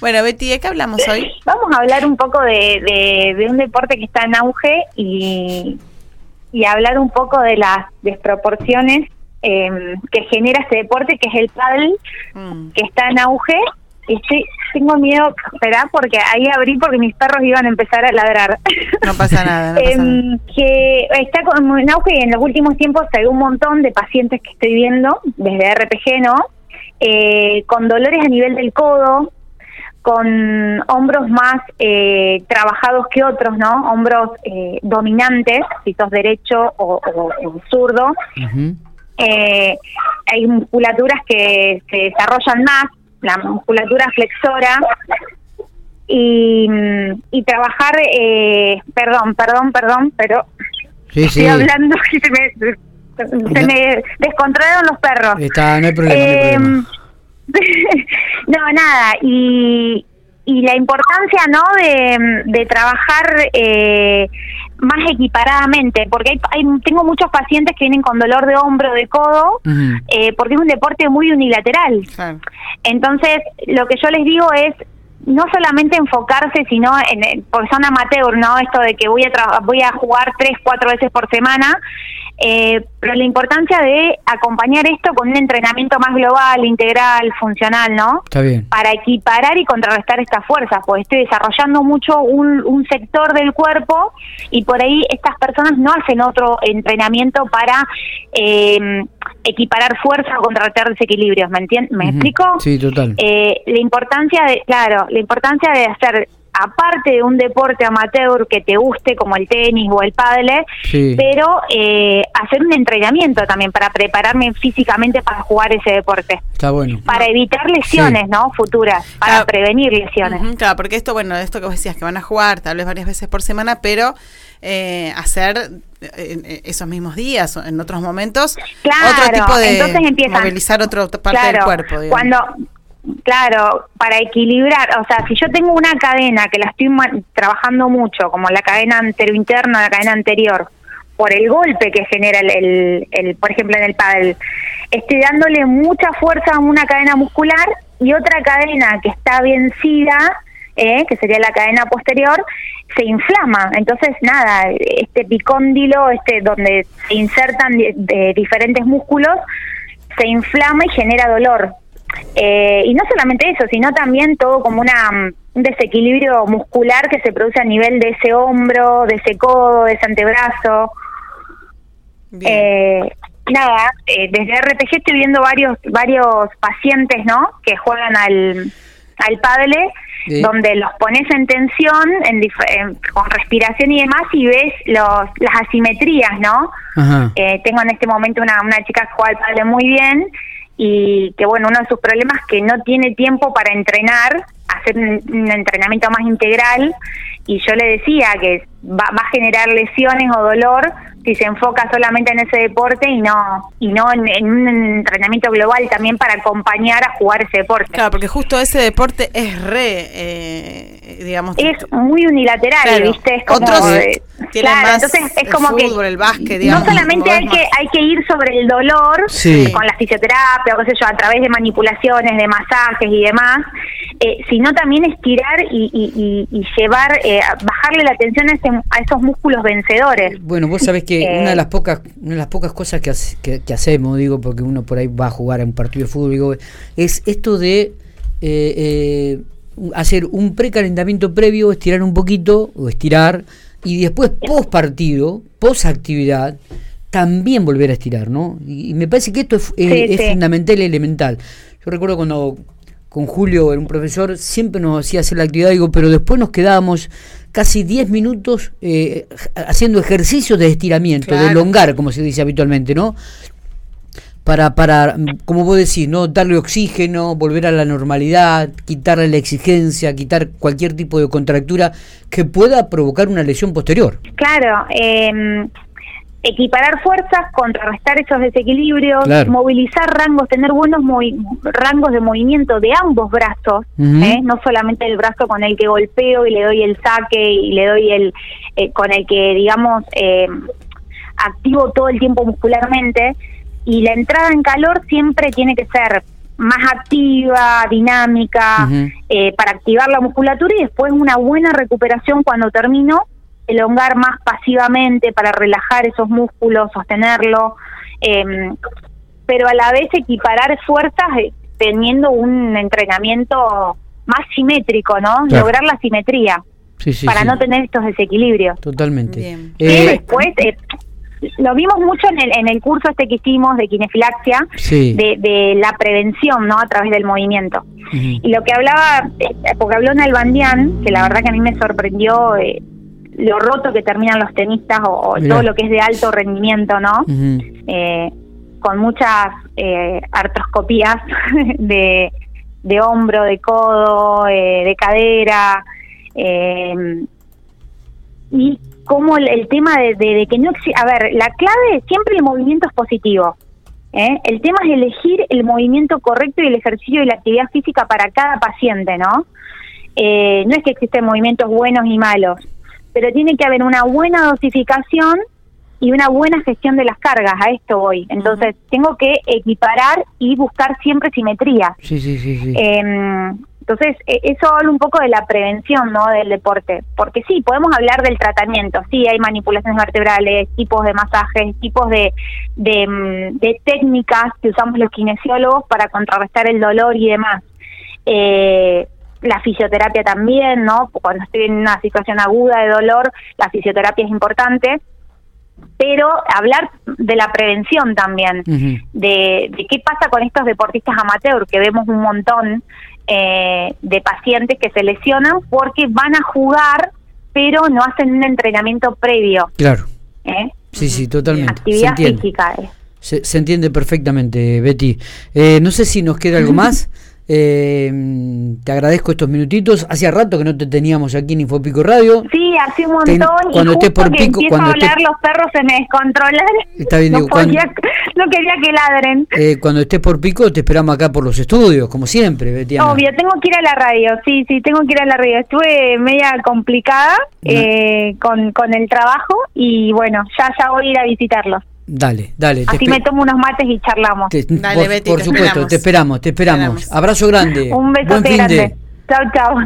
Bueno, Betty, ¿de qué hablamos hoy? Vamos a hablar un poco de, de, un deporte que está en auge y, y hablar un poco de las desproporciones em, que genera este deporte, que es el paddle, mm. que está en auge. Estoy, tengo miedo, espera, porque ahí abrí porque mis perros iban a empezar a ladrar. No pasa nada. No pasa em, nada. que está en auge y en los últimos tiempos hay un montón de pacientes que estoy viendo, desde RPG, ¿no? Eh, con dolores a nivel del codo, con hombros más eh, trabajados que otros, ¿no? Hombros eh, dominantes, si sos derecho o, zurdo. Eh, hay musculaturas que se desarrollan más, la musculatura flexora. Y, y trabajar, perdón, perdón, perdón, pero estoy hablando y se me, se me descontrolaron los perros. Está, no hay problema. no, nada, y, y la importancia no de, trabajar eh, más equiparadamente, porque hay, tengo muchos pacientes que vienen con dolor de hombro, de codo, eh, porque es un deporte muy unilateral. Entonces, lo que yo les digo es no solamente enfocarse, sino en, porque son amateur, ¿no? Esto de que voy a, voy a jugar tres, cuatro veces por semana, eh, pero la importancia de acompañar esto con un entrenamiento más global, integral, funcional, ¿no? Está bien. Para equiparar y contrarrestar estas fuerzas, porque estoy desarrollando mucho un, un sector del cuerpo y por ahí estas personas no hacen otro entrenamiento para eh, equiparar fuerza o contrarrestar desequilibrios, ¿me entiendes? ¿Me explico? Sí, total. Eh, la importancia de, claro, la importancia de hacer aparte de un deporte amateur que te guste como el tenis o el pádel, pero eh, hacer un entrenamiento también para prepararme físicamente para jugar ese deporte. Está bueno. Para evitar lesiones, ¿no? Futuras, para prevenir lesiones. claro, porque esto, bueno, esto que vos decías que van a jugar tal vez varias veces por semana, pero eh, hacer en esos mismos días o en otros momentos otro tipo de entonces movilizar otra parte del cuerpo. Cuando Claro, para equilibrar, o sea, si yo tengo una cadena que la estoy trabajando mucho, como la cadena anterointerna, la cadena anterior, por el golpe que genera el, el, por ejemplo, en el pádel, estoy dándole mucha fuerza a una cadena muscular y otra cadena que está vencida, eh, que sería la cadena posterior, se inflama. Entonces, nada, este picóndilo, este donde se insertan de diferentes músculos, se inflama y genera dolor. Eh, y no solamente eso, sino también todo como una, un desequilibrio muscular que se produce a nivel de ese hombro, de ese codo, de ese antebrazo. Eh, nada, eh, desde RPG estoy viendo varios varios pacientes, ¿no? Que juegan al, al padre, donde los pones en tensión, en, con respiración y demás, y ves los, las asimetrías, ¿no? tengo en este momento una, una chica que juega al padre muy bien y que bueno, uno de sus problemas es que no tiene tiempo para entrenar, hacer un, entrenamiento más integral y yo le decía que va, va, a generar lesiones o dolor si se enfoca solamente en ese deporte y no y no en, un entrenamiento global también para acompañar a jugar ese deporte. Claro, porque justo ese deporte es re, eh, digamos... Es muy unilateral, ¿viste? Es como... Otros claro, entonces es como que el básquet, no solamente hay que hay que ir sobre el dolor con la fisioterapia o qué sé yo a través de manipulaciones de masajes y demás eh, sino también estirar y, llevar eh, bajarle la atención a, esos músculos vencedores. Bueno vos sabés que una de eh, las pocas una de las pocas cosas que, que, hacemos digo porque uno por ahí va a jugar a un partido de fútbol digo es esto de hacer un precalentamiento previo estirar un poquito o estirar y después post partido, post actividad, también volver a estirar, ¿no? Y, me parece que esto es, fundamental y elemental. Yo recuerdo cuando con Julio, era un profesor, siempre nos hacía hacer la actividad, digo, pero después nos quedábamos casi 10 minutos eh, haciendo ejercicios de estiramiento, de elongar, como se dice habitualmente, ¿no? Para, para, como vos decís, ¿no? darle oxígeno, volver a la normalidad, quitarle la exigencia, quitar cualquier tipo de contractura que pueda provocar una lesión posterior. Claro, eh, equiparar fuerzas, contrarrestar esos desequilibrios, movilizar rangos, tener buenos rangos de movimiento de ambos brazos, ¿eh? no solamente el brazo con el que golpeo y le doy el saque y le doy el, eh, con el que, digamos, eh, activo todo el tiempo muscularmente, y la entrada en calor siempre tiene que ser más activa, dinámica, eh, para activar la musculatura y después una buena recuperación cuando termino, elongar más pasivamente para relajar esos músculos, sostenerlo, em, pero a la vez equiparar fuerzas eh, teniendo un entrenamiento más simétrico, ¿no? Lograr la simetría para no tener estos desequilibrios. Totalmente. Y después, eh, lo vimos mucho en el, en el curso este que hicimos de kinefilaxia, de, la prevención, ¿no? A través del movimiento. Y lo que hablaba, eh, porque habló Nalbandián, que la verdad que a mí me sorprendió eh, lo roto que terminan los tenistas o, todo lo que es de alto rendimiento, ¿no? eh, con muchas eh, artroscopías de, de hombro, de codo, eh, de cadera. Eh, y como el, tema de, que no A ver, la clave siempre el movimiento es positivo. ¿eh? El tema es elegir el movimiento correcto y el ejercicio y la actividad física para cada paciente, ¿no? Eh, no es que existen movimientos buenos y malos, pero tiene que haber una buena dosificación y una buena gestión de las cargas, a esto voy. Entonces, tengo que equiparar y buscar siempre simetría. Sí, sí, sí. sí. Em, entonces, e, eso habla un poco de la prevención ¿no? del deporte, porque sí, podemos hablar del tratamiento, sí, hay manipulaciones vertebrales, tipos de masajes, tipos de, de, mm, técnicas que usamos los kinesiólogos para contrarrestar el dolor y demás. Eh, la fisioterapia también, ¿no? Cuando estoy en una situación aguda de dolor, la fisioterapia es importante pero hablar de la prevención también, de, de, qué pasa con estos deportistas amateur, que vemos un montón eh, de pacientes que se lesionan porque van a jugar, pero no hacen un entrenamiento previo. Claro. ¿Eh? Sí, sí, totalmente. Actividad física. Eh. Se, se, entiende perfectamente, Betty. no sé si nos queda algo más. Eh, te agradezco estos minutitos. Hacía rato que no te teníamos aquí en Infopico Radio. Sí, hace un montón. cuando estés por pico, cuando a hablar, los perros se me descontrolan. Está bien, no, no quería que ladren. Eh, cuando estés por pico, te esperamos acá por los estudios, como siempre, Betiana. Obvio, tengo que ir a la radio. Sí, sí, tengo que ir a la radio. Estuve media complicada eh, con, con el trabajo y bueno, ya, ya voy a ir a visitarlos. Dale, dale. Así me tomo unos mates y charlamos. dale, por, Betty, por supuesto, te esperamos, te esperamos. Abrazo grande. Un beso grande. Chao, chao.